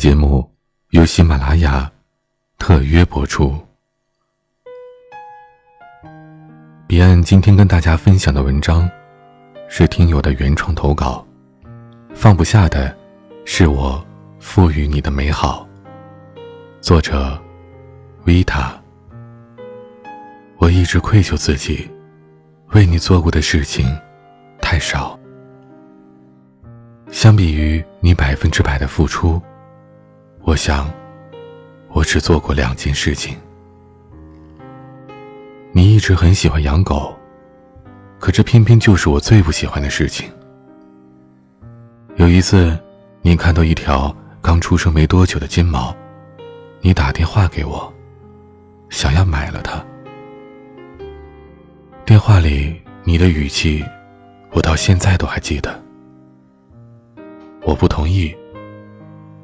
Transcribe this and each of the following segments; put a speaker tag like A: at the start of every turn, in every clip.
A: 节目由喜马拉雅特约播出。彼岸今天跟大家分享的文章是听友的原创投稿，放不下的是我赋予你的美好。作者维塔。我一直愧疚自己，为你做过的事情太少。相比于你百分之百的付出。我想，我只做过两件事情。你一直很喜欢养狗，可这偏偏就是我最不喜欢的事情。有一次，你看到一条刚出生没多久的金毛，你打电话给我，想要买了它。电话里你的语气，我到现在都还记得。我不同意。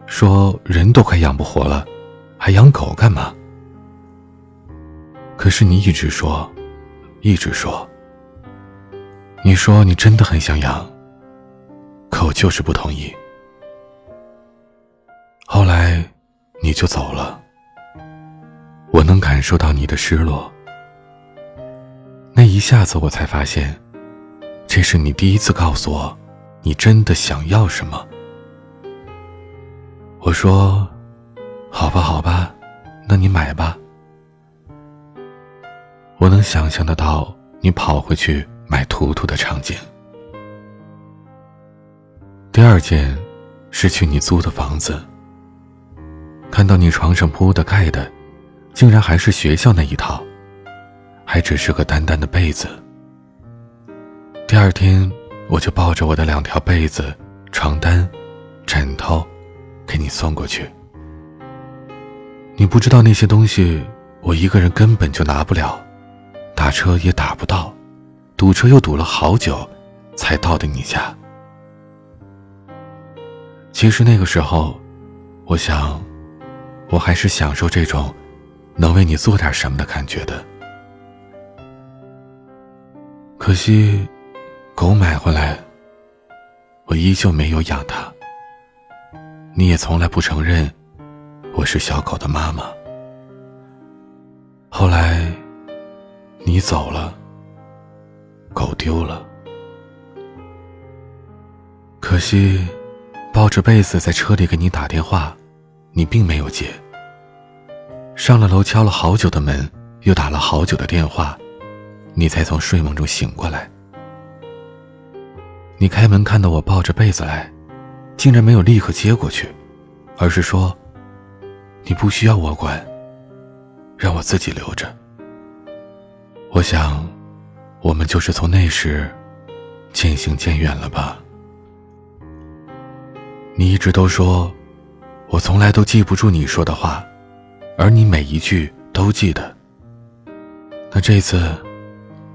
A: 说人都快养不活了，还养狗干嘛？可是你一直说，一直说。你说你真的很想养，可我就是不同意。后来你就走了，我能感受到你的失落。那一下子我才发现，这是你第一次告诉我，你真的想要什么。我说：“好吧，好吧，那你买吧。”我能想象得到你跑回去买图图的场景。第二件是去你租的房子，看到你床上铺的盖的，竟然还是学校那一套，还只是个单单的被子。第二天，我就抱着我的两条被子、床单、枕头。给你送过去。你不知道那些东西，我一个人根本就拿不了，打车也打不到，堵车又堵了好久，才到的你家。其实那个时候，我想，我还是享受这种能为你做点什么的感觉的。可惜，狗买回来，我依旧没有养它。你也从来不承认我是小狗的妈妈。后来，你走了，狗丢了。可惜，抱着被子在车里给你打电话，你并没有接。上了楼敲了好久的门，又打了好久的电话，你才从睡梦中醒过来。你开门看到我抱着被子来。竟然没有立刻接过去，而是说：“你不需要我管，让我自己留着。”我想，我们就是从那时渐行渐远了吧。你一直都说，我从来都记不住你说的话，而你每一句都记得。那这次，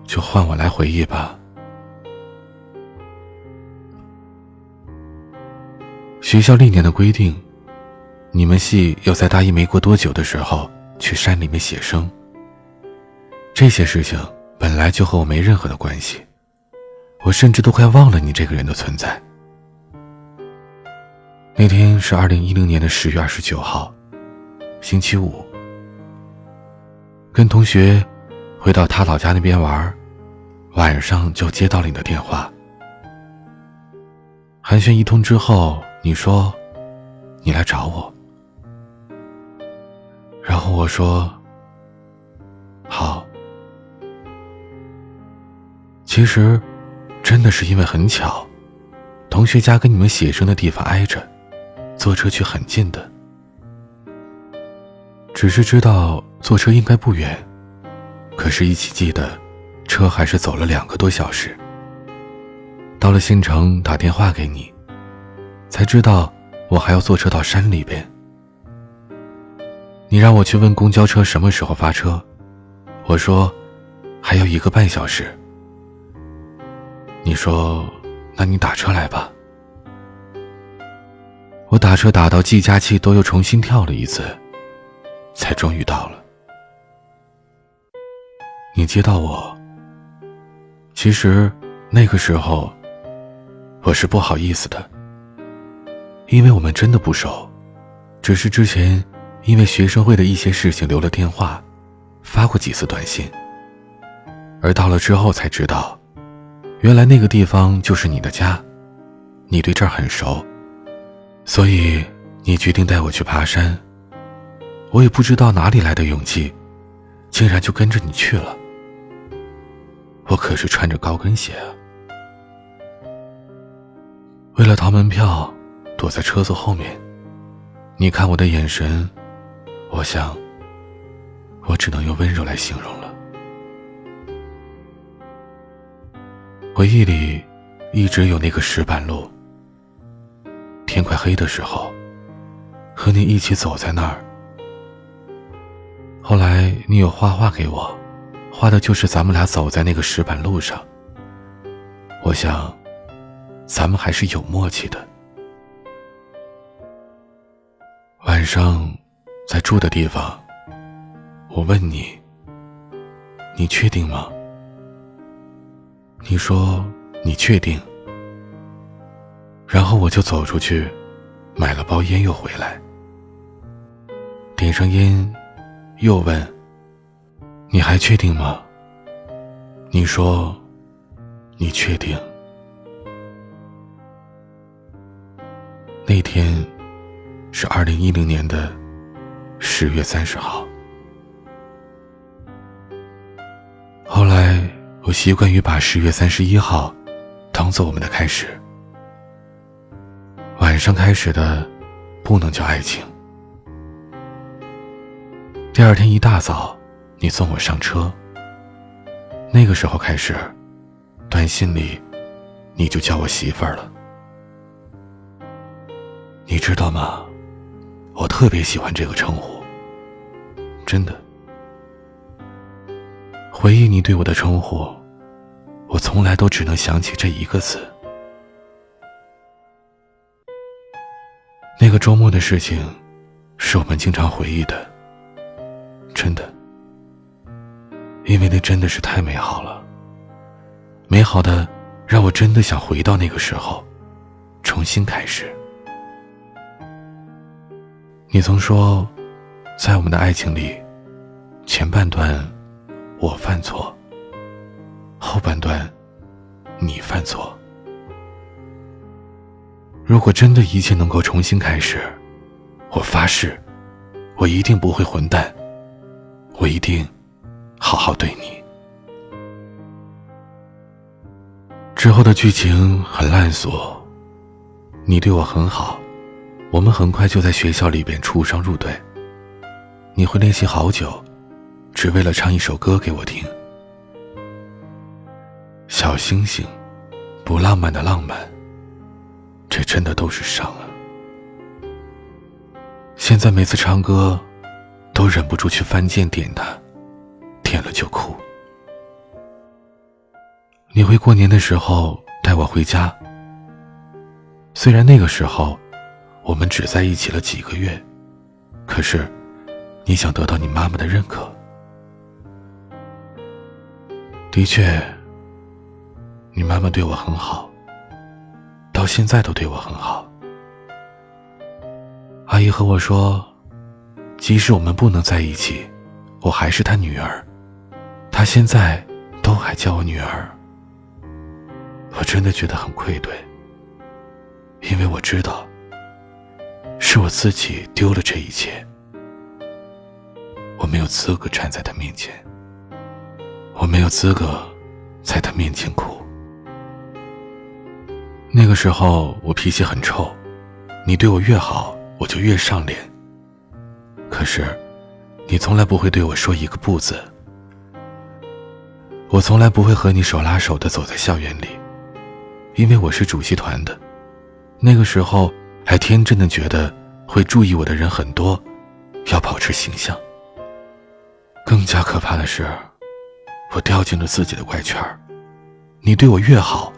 A: 就换我来回忆吧。学校历年的规定，你们系要在大一没过多久的时候去山里面写生。这些事情本来就和我没任何的关系，我甚至都快忘了你这个人的存在。那天是二零一零年的十月二十九号，星期五。跟同学回到他老家那边玩，晚上就接到了你的电话。寒暄一通之后。你说，你来找我，然后我说，好。其实，真的是因为很巧，同学家跟你们写生的地方挨着，坐车去很近的。只是知道坐车应该不远，可是，一起记得，车还是走了两个多小时。到了县城，打电话给你。才知道，我还要坐车到山里边。你让我去问公交车什么时候发车，我说还有一个半小时。你说，那你打车来吧。我打车打到计价器都又重新跳了一次，才终于到了。你接到我，其实那个时候我是不好意思的。因为我们真的不熟，只是之前因为学生会的一些事情留了电话，发过几次短信。而到了之后才知道，原来那个地方就是你的家，你对这儿很熟，所以你决定带我去爬山。我也不知道哪里来的勇气，竟然就跟着你去了。我可是穿着高跟鞋！为了逃门票，躲在车子后面。你看我的眼神，我想，我只能用温柔来形容了。回忆里，一直有那个石板路。天快黑的时候，和你一起走在那儿。后来你有画画给我，画的就是咱们俩走在那个石板路上。我想，咱们还是有默契的。晚上，在住的地方，我问你：“你确定吗？”你说：“你确定。”然后我就走出去，买了包烟，又回来，点上烟，又问：“你还确定吗？”你说：“你确定。”那天。是二零一零年的十月三十号。后来，我习惯于把十月三十一号当做我们的开始。晚上开始的，不能叫爱情。第二天一大早，你送我上车。那个时候开始，短信里你就叫我媳妇儿了。你知道吗？我特别喜欢这个称呼，真的。回忆你对我的称呼，我从来都只能想起这一个字。那个周末的事情，是我们经常回忆的，真的。因为那真的是太美好了，美好的让我真的想回到那个时候，重新开始。你曾说，在我们的爱情里，前半段我犯错，后半段你犯错。如果真的一切能够重新开始，我发誓，我一定不会混蛋，我一定好好对你。之后的剧情很烂俗，你对我很好。我们很快就在学校里边出双入对。你会练习好久，只为了唱一首歌给我听。小星星，不浪漫的浪漫，这真的都是伤啊！现在每次唱歌，都忍不住去翻键点它，点了就哭。你会过年的时候带我回家，虽然那个时候。我们只在一起了几个月，可是，你想得到你妈妈的认可。的确，你妈妈对我很好，到现在都对我很好。阿姨和我说，即使我们不能在一起，我还是她女儿，她现在都还叫我女儿。我真的觉得很愧对，因为我知道。是我自己丢了这一切，我没有资格站在他面前，我没有资格在他面前哭。那个时候我脾气很臭，你对我越好，我就越上脸。可是，你从来不会对我说一个不字，我从来不会和你手拉手的走在校园里，因为我是主席团的，那个时候。还天真的觉得会注意我的人很多，要保持形象。更加可怕的是，我掉进了自己的怪圈你对我越好，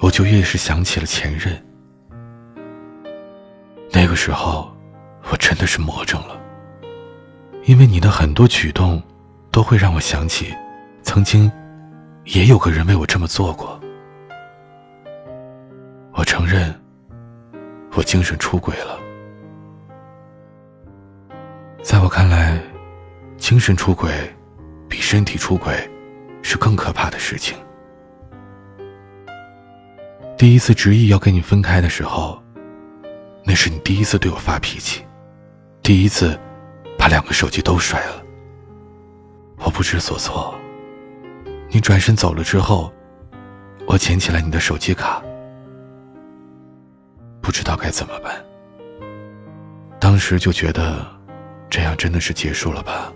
A: 我就越是想起了前任。那个时候，我真的是魔怔了，因为你的很多举动，都会让我想起，曾经，也有个人为我这么做过。我承认。我精神出轨了，在我看来，精神出轨比身体出轨是更可怕的事情。第一次执意要跟你分开的时候，那是你第一次对我发脾气，第一次把两个手机都摔了。我不知所措。你转身走了之后，我捡起了你的手机卡，不知道该怎么办。当时就觉得，这样真的是结束了吧？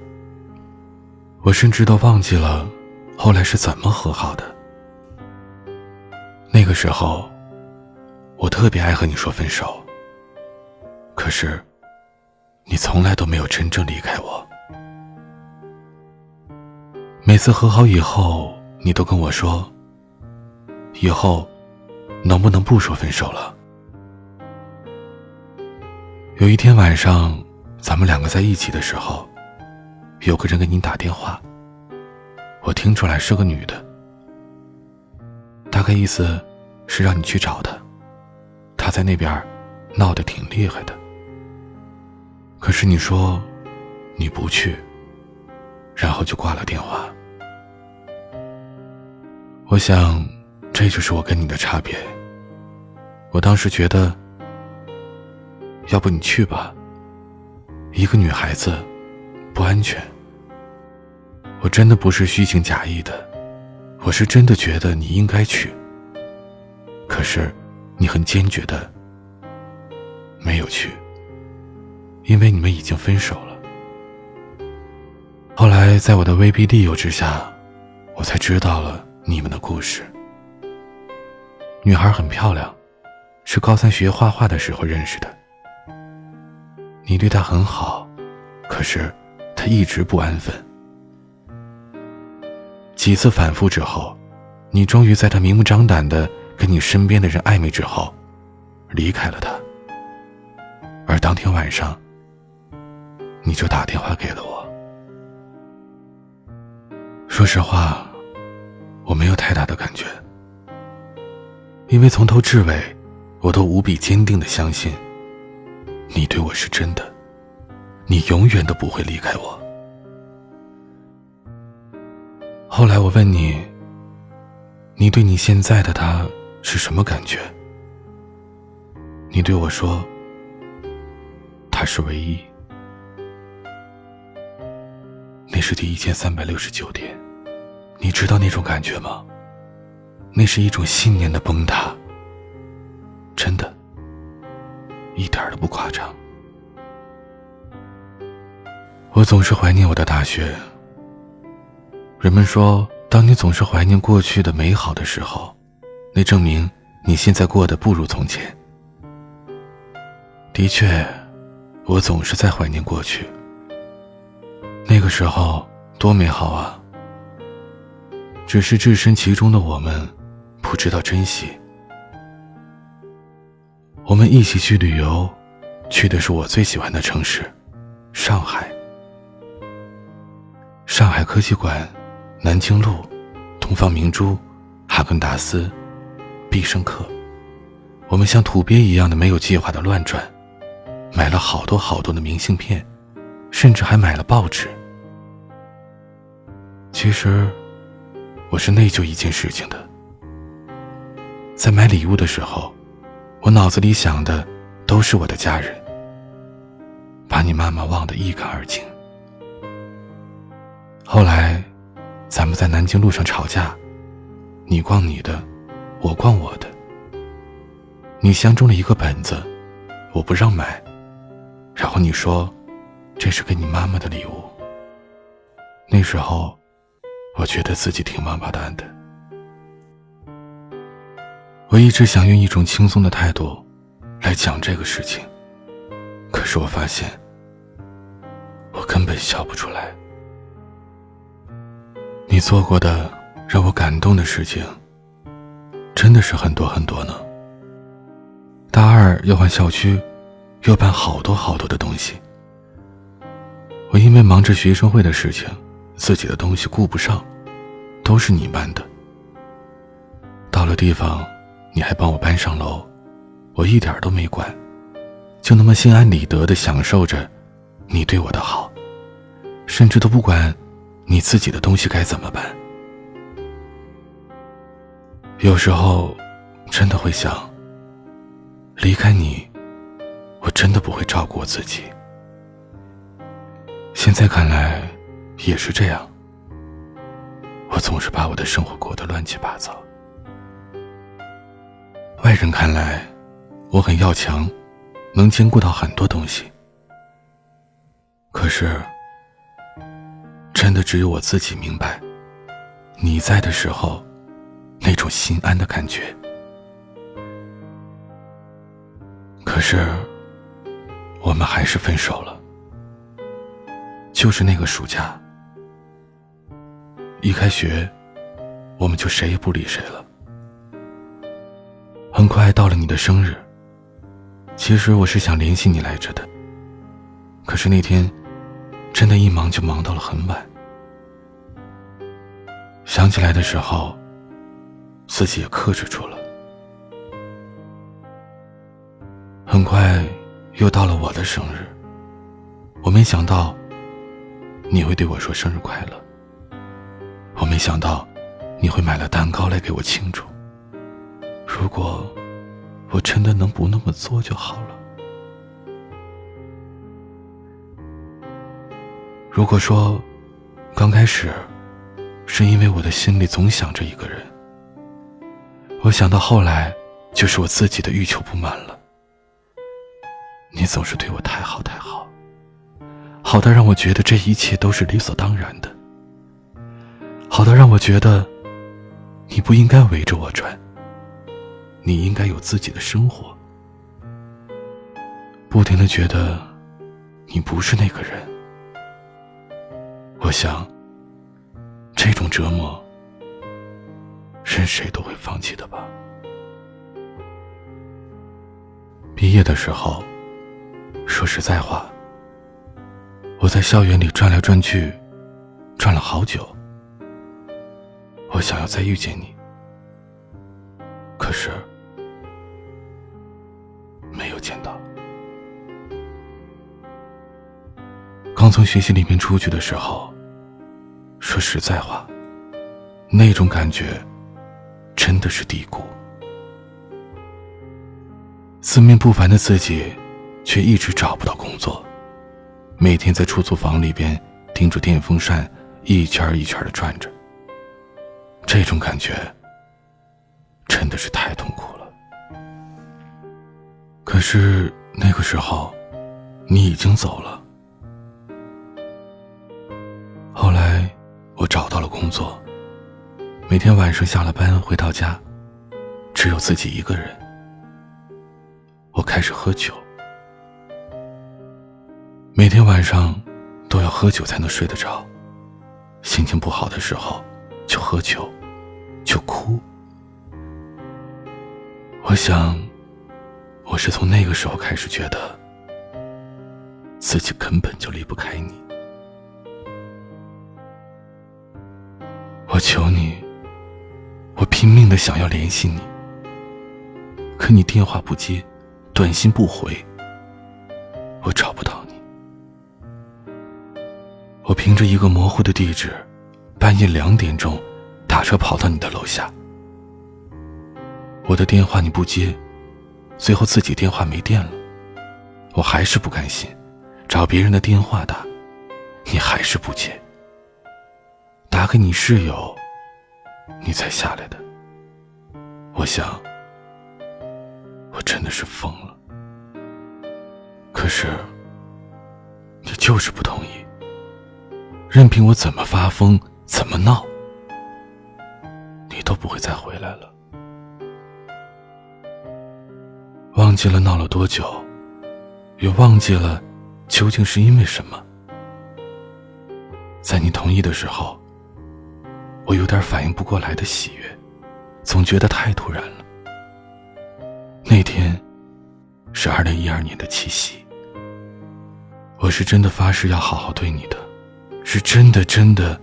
A: 我甚至都忘记了后来是怎么和好的。那个时候，我特别爱和你说分手。可是，你从来都没有真正离开我。每次和好以后，你都跟我说：“以后，能不能不说分手了？”有一天晚上，咱们两个在一起的时候，有个人给你打电话。我听出来是个女的。大概意思是让你去找她，她在那边闹得挺厉害的。可是你说你不去，然后就挂了电话。我想，这就是我跟你的差别。我当时觉得，要不你去吧，一个女孩子不安全。我真的不是虚情假意的。我是真的觉得你应该去，可是你很坚决的没有去，因为你们已经分手了。后来在我的威逼利诱之下，我才知道了你们的故事。女孩很漂亮，是高三学画画的时候认识的。你对他很好，可是他一直不安分。几次反复之后，你终于在他明目张胆的跟你身边的人暧昧之后，离开了他。而当天晚上，你就打电话给了我。说实话，我没有太大的感觉，因为从头至尾，我都无比坚定的相信，你对我是真的，你永远都不会离开我。后来我问你，你对你现在的他是什么感觉？你对我说，他是唯一。那是第一千三百六十九天，你知道那种感觉吗？那是一种信念的崩塌，真的，一点都不夸张。我总是怀念我的大学。人们说，当你总是怀念过去的美好的时候，那证明你现在过得不如从前。的确，我总是在怀念过去。那个时候多美好啊！只是置身其中的我们，不知道珍惜。我们一起去旅游，去的是我最喜欢的城市——上海。上海科技馆。南京路、东方明珠、哈根达斯、必胜客，我们像土鳖一样的没有计划的乱转，买了好多好多的明信片，甚至还买了报纸。其实，我是内疚一件事情的，在买礼物的时候，我脑子里想的都是我的家人，把你妈妈忘得一干二净。后来。咱们在南京路上吵架，你逛你的，我逛我的。你相中了一个本子，我不让买，然后你说这是给你妈妈的礼物。那时候，我觉得自己挺王八蛋的。我一直想用一种轻松的态度来讲这个事情，可是我发现，我根本笑不出来。你做过的让我感动的事情，真的是很多很多呢。大二要换校区，要办好多好多的东西。我因为忙着学生会的事情，自己的东西顾不上，都是你搬的。到了地方，你还帮我搬上楼，我一点都没管，就那么心安理得的享受着你对我的好。甚至都不管你自己的东西该怎么办。有时候，真的会想，离开你，我真的不会照顾我自己。现在看来，也是这样。我总是把我的生活过得乱七八糟。外人看来，我很要强，能兼顾到很多东西。可是，真的只有我自己明白，你在的时候，那种心安的感觉。可是，我们还是分手了。就是那个暑假。一开学，我们就谁也不理谁了。很快到了你的生日，其实我是想联系你来着的。可是那天，真的一忙就忙到了很晚。想起来的时候，自己也克制住了。很快，又到了我的生日，我没想到，你会对我说生日快乐。我没想到，你会买了蛋糕来给我庆祝。如果我真的能不那么做就好了。如果说刚开始是因为我的心里总想着一个人，我想到后来就是我自己的欲求不满了。你总是对我太好太好，好到让我觉得这一切都是理所当然的。好到让我觉得，你不应该围着我转。你应该有自己的生活。不停的觉得，你不是那个人。我想，这种折磨，任谁都会放弃的吧。毕业的时候，说实在话，我在校园里转来转去，转了好久。我想要再遇见你，可是刚从学习里面出去的时候，说实在话，那种感觉真的是低谷。四面不凡的自己，却一直找不到工作，每天在出租房里边盯着电风扇一圈一圈的转着。这种感觉真的是太痛苦了。可是那个时候，你已经走了。工作，每天晚上下了班回到家，只有自己一个人。我开始喝酒，每天晚上都要喝酒才能睡得着。心情不好的时候就喝酒。就哭。我想，我是从那个时候开始觉得，自己根本就离不开你。我求你，我拼命的想要联系你，可你电话不接，短信不回，我找不到你。我凭着一个模糊的地址，半夜两点钟。打车跑到你的楼下，我的电话你不接，最后自己电话没电了，我还是不甘心，找别人的电话打，你还是不接。打给你室友，你才下来的。我想，我真的是疯了。可是，你就是不同意，任凭我怎么发疯，怎么闹。你都不会再回来了。忘记了闹了多久，也忘记了究竟是因为什么。在你同意的时候，我有点反应不过来的喜悦，总觉得太突然了。那天是二零一二年的七夕，我是真的发誓要好好对你的，是真的真的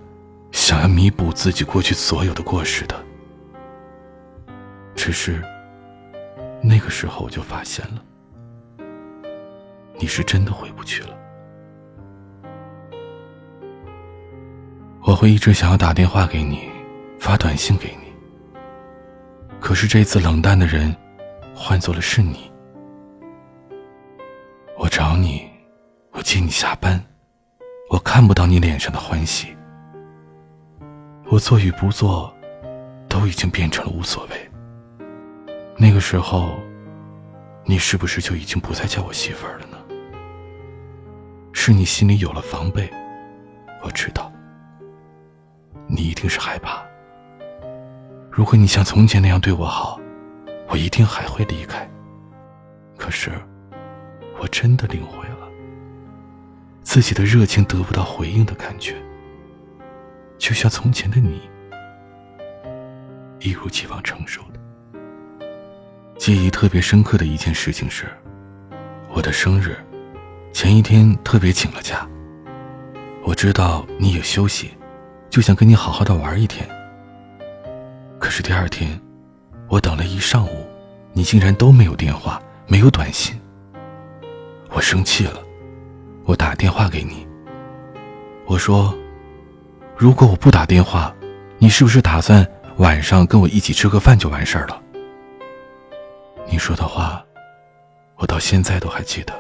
A: 想要弥补自己过去所有的过失的。只是，那个时候我就发现了，你是真的回不去了。我会一直想要打电话给你，发短信给你。可是这次冷淡的人，换做了是你。我找你，我接你下班，我看不到你脸上的欢喜。我做与不做，都已经变成了无所谓。那个时候，你是不是就已经不再叫我媳妇儿了呢？是你心里有了防备，我知道。你一定是害怕。如果你像从前那样对我好，我一定还会离开。可是，我真的领会了自己的热情得不到回应的感觉，就像从前的你，一如既往成熟的。记忆特别深刻的一件事情是，我的生日前一天特别请了假。我知道你也休息，就想跟你好好的玩一天。可是第二天，我等了一上午，你竟然都没有电话，没有短信。我生气了，我打电话给你。我说：“如果我不打电话，你是不是打算晚上跟我一起吃个饭就完事儿了？”你说的话，我到现在都还记得。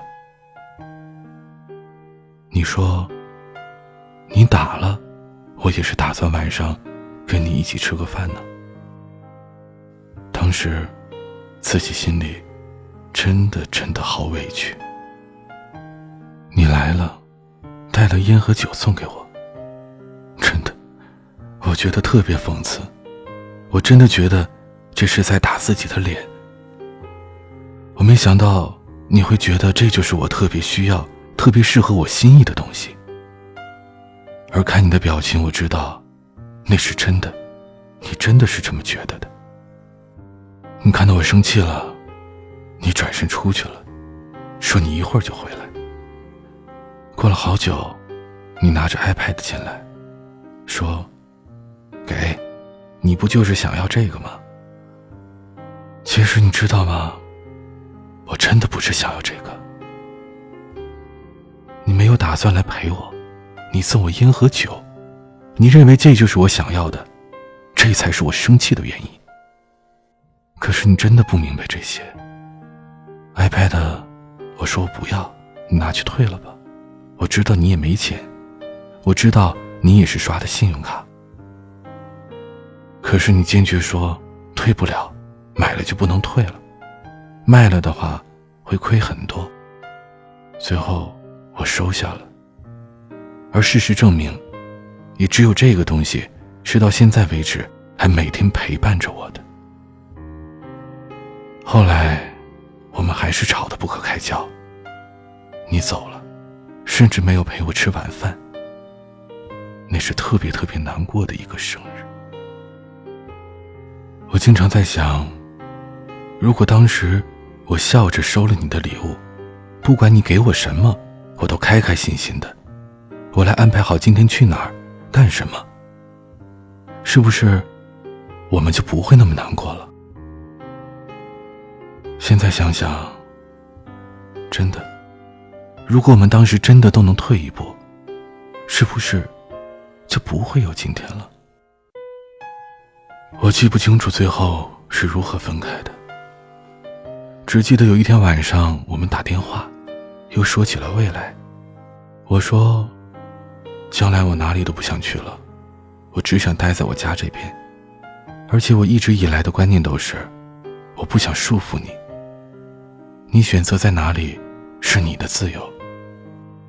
A: 你说：“你打了，我也是打算晚上跟你一起吃个饭呢。”当时自己心里真的真的好委屈。你来了，带了烟和酒送给我。真的，我觉得特别讽刺。我真的觉得这是在打自己的脸。我没想到你会觉得这就是我特别需要、特别适合我心意的东西。而看你的表情，我知道那是真的，你真的是这么觉得的。你看到我生气了，你转身出去了，说你一会儿就回来。过了好久，你拿着 iPad 进来，说：“给，你不就是想要这个吗？”其实你知道吗？我真的不是想要这个。你没有打算来陪我，你送我烟和酒，你认为这就是我想要的，这才是我生气的原因。可是你真的不明白这些。iPad，我说我不要，你拿去退了吧。我知道你也没钱，我知道你也是刷的信用卡，可是你坚决说退不了，买了就不能退了，卖了的话会亏很多。最后我收下了，而事实证明，也只有这个东西是到现在为止还每天陪伴着我的。后来我们还是吵得不可开交，你走了。甚至没有陪我吃晚饭，那是特别特别难过的一个生日。我经常在想，如果当时我笑着收了你的礼物，不管你给我什么，我都开开心心的，我来安排好今天去哪儿，干什么，是不是我们就不会那么难过了？现在想想，真的。如果我们当时真的都能退一步，是不是就不会有今天了？我记不清楚最后是如何分开的，只记得有一天晚上我们打电话，又说起了未来。我说：“将来我哪里都不想去了，我只想待在我家这边，而且我一直以来的观念都是，我不想束缚你。你选择在哪里是你的自由。”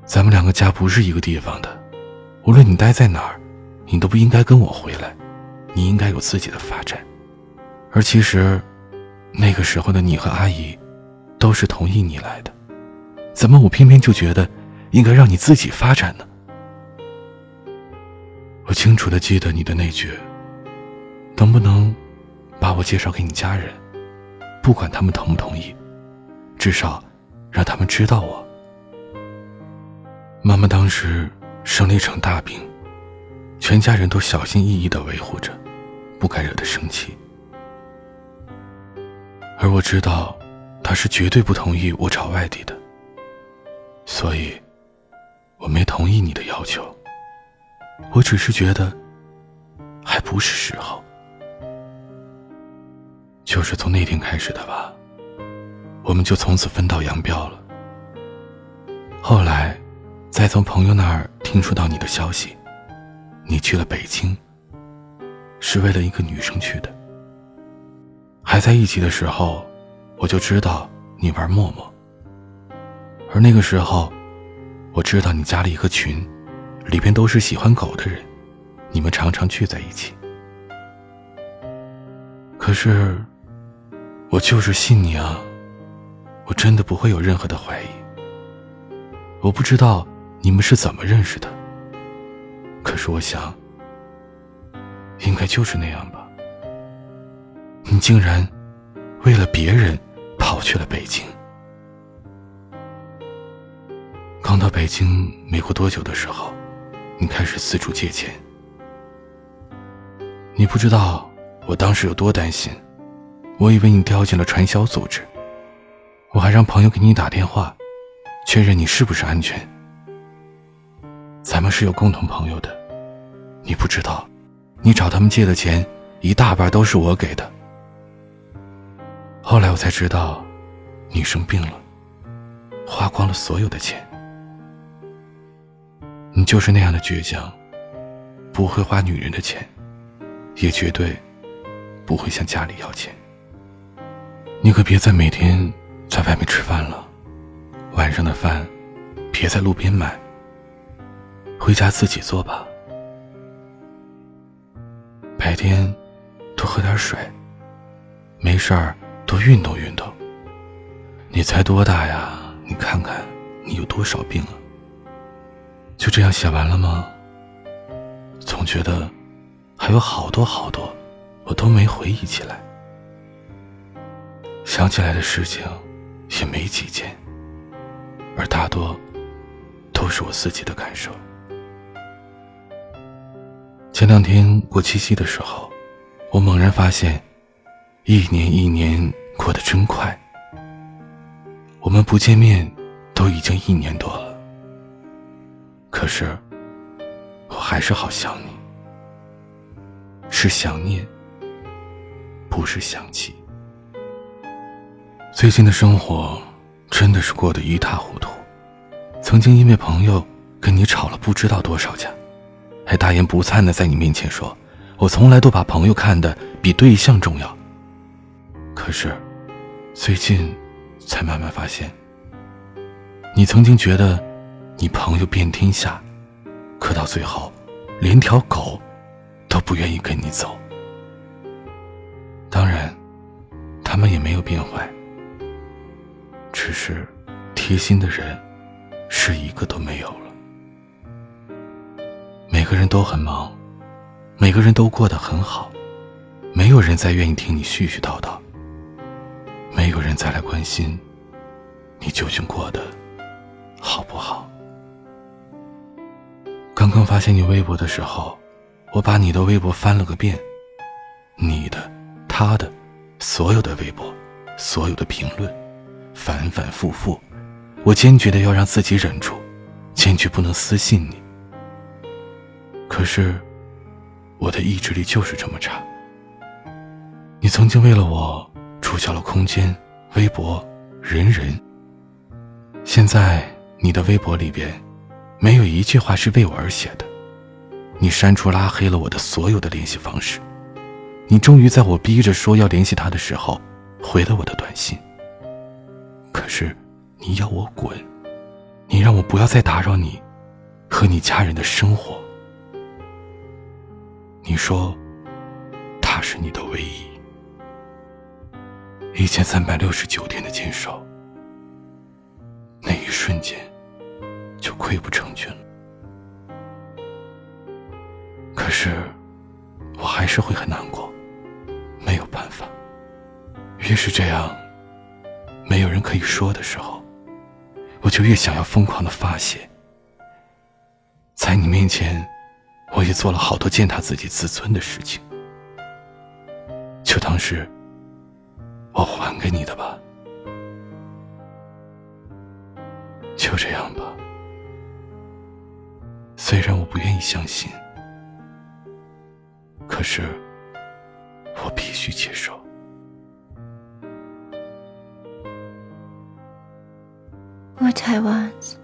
A: 咱们两个家不是一个地方的，无论你待在哪儿，你都不应该跟我回来，你应该有自己的发展。而其实，那个时候的你和阿姨，都是同意你来的，怎么我偏偏就觉得，应该让你自己发展呢？我清楚的记得你的那句：“能不能把我介绍给你家人？不管他们同不同意，至少让他们知道我。”妈妈当时生了一场大病，全家人都小心翼翼的维护着，不敢惹她生气。而我知道，她是绝对不同意我找外地的，所以，我没同意你的要求。我只是觉得还不是时候。就是从那天开始的吧，我们就从此分道扬镳了。后来，再从朋友那儿听说到你的消息，你去了北京，是为了一个女生去的。还在一起的时候，我就知道你玩陌陌。而那个时候，我知道你加了一个群，里边都是喜欢狗的人，你们常常聚在一起。可是，我就是信你啊，我真的不会有任何的怀疑。我不知道你们是怎么认识的，可是我想，应该就是那样吧。你竟然为了别人跑去了北京。刚到北京没过多久的时候，你开始四处借钱。你不知道我当时有多担心，我以为你掉进了传销组织，我还让朋友给你打电话，确认你是不是安全。咱们是有共同朋友的，你不知道，你找他们借的钱一大半都是我给的。后来我才知道，你生病了，花光了所有的钱。你就是那样的倔强，不会花女人的钱，也绝对不会向家里要钱。你可别再每天在外面吃饭了，晚上的饭别在路边买，回家自己做吧。白天多喝点水，没事儿多运动运动。你才多大呀？你看看你有多少病啊？就这样写完了吗？总觉得还有好多好多，我都没回忆起来。想起来的事情也没几件，而大多都是我自己的感受。前两天过七夕的时候，我猛然发现，一年一年过得真快。我们不见面都已经一年多了。可是，我还是好想你，是想念，不是想起。最近的生活真的是过得一塌糊涂。曾经因为朋友跟你吵了不知道多少架，还大言不惭的在你面前说：“我从来都把朋友看得比对象重要。”可是，最近才慢慢发现，你曾经觉得。你朋友遍天下，可到最后，连条狗都不愿意跟你走。当然，他们也没有变坏，只是贴心的人是一个都没有了。每个人都很忙，每个人都过得很好，没有人再愿意听你絮絮叨叨，没有人再来关心你究竟过得好不好。刚刚发现你微博的时候，我把你的微博翻了个遍，你的、他的，所有的微博，所有的评论，反反复复，我坚决的要让自己忍住，坚决不能私信你。可是，我的意志力就是这么差。你曾经为了我注销了空间、微博、人人，现在你的微博里边。没有一句话是为我而写的。你删除拉黑了我的所有的联系方式，你终于在我逼着说要联系他的时候，回了我的短信。可是，你要我滚，你让我不要再打扰你和你家人的生活。你说，他是你的唯一，一千三百六十九天的坚守，那一瞬间。就溃不成军了。可是，我还是会很难过，没有办法。越是这样，没有人可以说的时候，我就越想要疯狂的发泄。在你面前，我也做了好多践踏自己自尊的事情，就当是我还给你的吧。就这样吧。虽然我不愿意相信，可是我必须接受。
B: What I want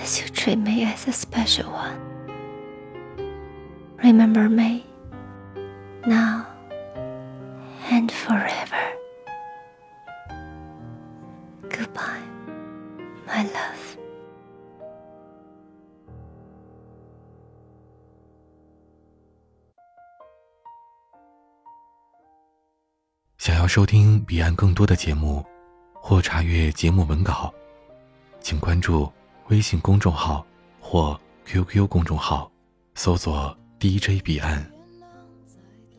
B: is you treat me as a special one. Remember me now.
A: 收听彼岸更多的节目，或查阅节目文稿，请关注微信公众号或 QQ 公众号，搜索 DJ 彼岸。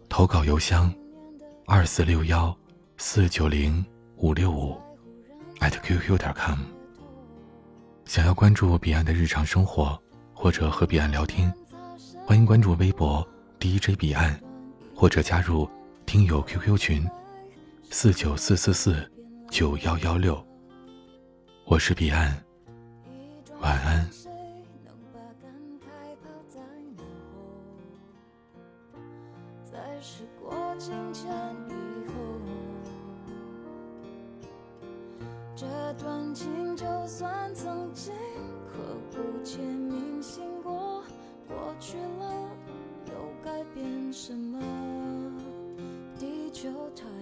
A: 投稿邮箱：二四六幺四九零五六五艾特 QQ 点 com。想要关注彼岸的日常生活，或者和彼岸聊天，欢迎关注微博 DJ 彼岸，或者加入听友 QQ 群。四九四四四九幺幺六。我是彼岸，晚安。这段情就算曾经
C: 刻骨签铭心过，过去了又改变什么？地球太。